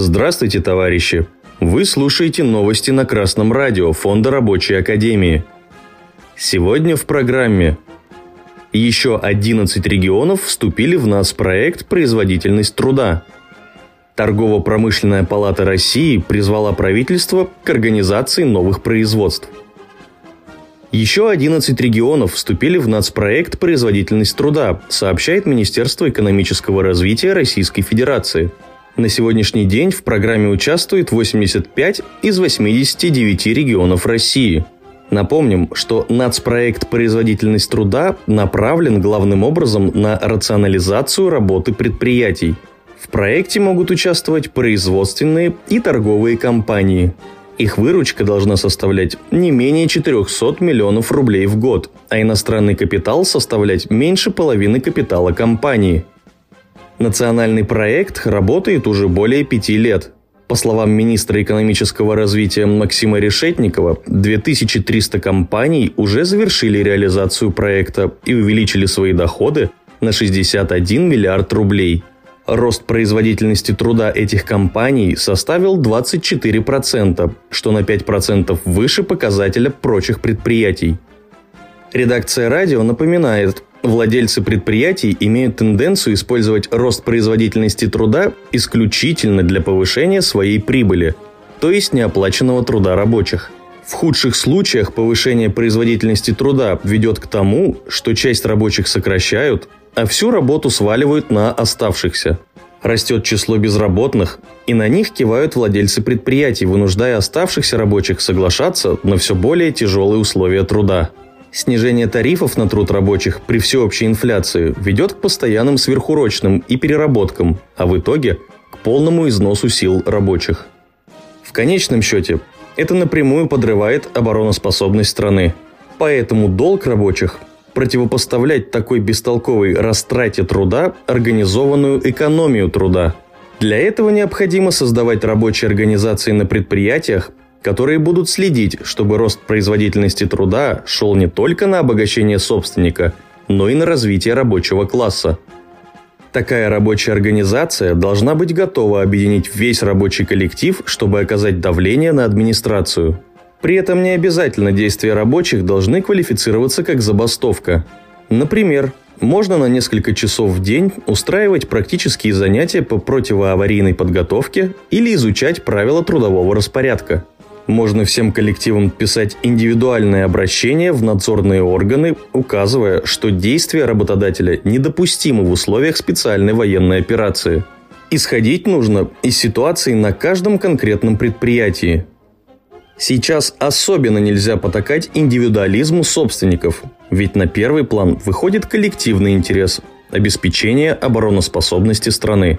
Здравствуйте, товарищи! Вы слушаете новости на Красном радио Фонда Рабочей Академии. Сегодня в программе еще 11 регионов вступили в нас проект «Производительность труда». Торгово-промышленная палата России призвала правительство к организации новых производств. Еще 11 регионов вступили в нацпроект «Производительность труда», сообщает Министерство экономического развития Российской Федерации – на сегодняшний день в программе участвует 85 из 89 регионов России. Напомним, что нацпроект «Производительность труда» направлен главным образом на рационализацию работы предприятий. В проекте могут участвовать производственные и торговые компании. Их выручка должна составлять не менее 400 миллионов рублей в год, а иностранный капитал составлять меньше половины капитала компании – Национальный проект работает уже более пяти лет. По словам министра экономического развития Максима Решетникова, 2300 компаний уже завершили реализацию проекта и увеличили свои доходы на 61 миллиард рублей. Рост производительности труда этих компаний составил 24%, что на 5% выше показателя прочих предприятий. Редакция радио напоминает, Владельцы предприятий имеют тенденцию использовать рост производительности труда исключительно для повышения своей прибыли, то есть неоплаченного труда рабочих. В худших случаях повышение производительности труда ведет к тому, что часть рабочих сокращают, а всю работу сваливают на оставшихся. Растет число безработных, и на них кивают владельцы предприятий, вынуждая оставшихся рабочих соглашаться на все более тяжелые условия труда. Снижение тарифов на труд рабочих при всеобщей инфляции ведет к постоянным сверхурочным и переработкам, а в итоге к полному износу сил рабочих. В конечном счете, это напрямую подрывает обороноспособность страны. Поэтому долг рабочих – противопоставлять такой бестолковой растрате труда организованную экономию труда. Для этого необходимо создавать рабочие организации на предприятиях, которые будут следить, чтобы рост производительности труда шел не только на обогащение собственника, но и на развитие рабочего класса. Такая рабочая организация должна быть готова объединить весь рабочий коллектив, чтобы оказать давление на администрацию. При этом не обязательно действия рабочих должны квалифицироваться как забастовка. Например, можно на несколько часов в день устраивать практические занятия по противоаварийной подготовке или изучать правила трудового распорядка – можно всем коллективам писать индивидуальное обращение в надзорные органы, указывая, что действия работодателя недопустимы в условиях специальной военной операции. Исходить нужно из ситуации на каждом конкретном предприятии. Сейчас особенно нельзя потакать индивидуализму собственников, ведь на первый план выходит коллективный интерес – обеспечение обороноспособности страны.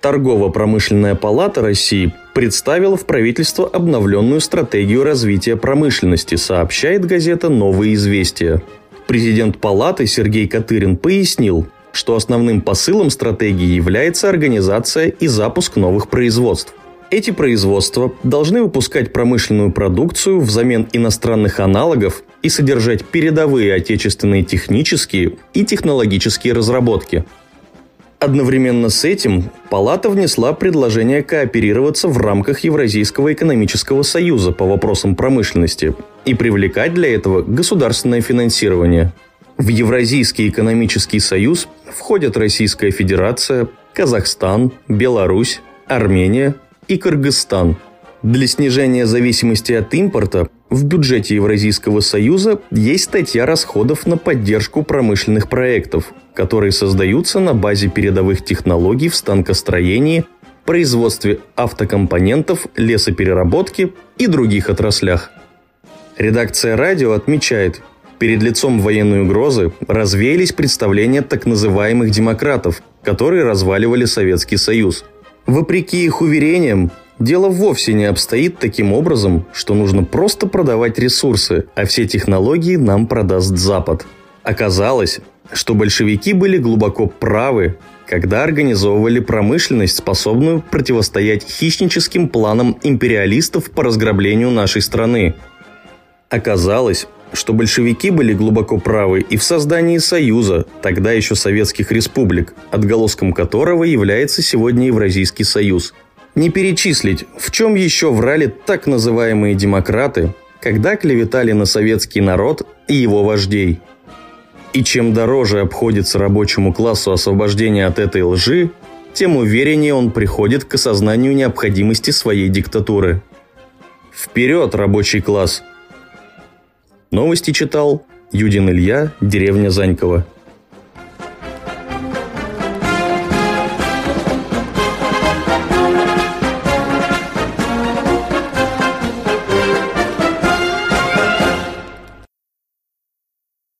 Торгово-промышленная палата России представила в правительство обновленную стратегию развития промышленности, сообщает газета «Новые известия». Президент палаты Сергей Катырин пояснил, что основным посылом стратегии является организация и запуск новых производств. Эти производства должны выпускать промышленную продукцию взамен иностранных аналогов и содержать передовые отечественные технические и технологические разработки – Одновременно с этим Палата внесла предложение кооперироваться в рамках Евразийского экономического союза по вопросам промышленности и привлекать для этого государственное финансирование. В Евразийский экономический союз входят Российская Федерация, Казахстан, Беларусь, Армения и Кыргызстан. Для снижения зависимости от импорта в бюджете Евразийского союза есть статья расходов на поддержку промышленных проектов, которые создаются на базе передовых технологий в станкостроении, производстве автокомпонентов, лесопереработке и других отраслях. Редакция радио отмечает, перед лицом военной угрозы развеялись представления так называемых демократов, которые разваливали Советский Союз. Вопреки их уверениям, Дело вовсе не обстоит таким образом, что нужно просто продавать ресурсы, а все технологии нам продаст Запад. Оказалось, что большевики были глубоко правы, когда организовывали промышленность, способную противостоять хищническим планам империалистов по разграблению нашей страны. Оказалось, что большевики были глубоко правы и в создании Союза, тогда еще советских республик, отголоском которого является сегодня Евразийский Союз. Не перечислить, в чем еще врали так называемые демократы, когда клеветали на советский народ и его вождей. И чем дороже обходится рабочему классу освобождение от этой лжи, тем увереннее он приходит к осознанию необходимости своей диктатуры. Вперед, рабочий класс! Новости читал Юдин Илья, деревня Занькова.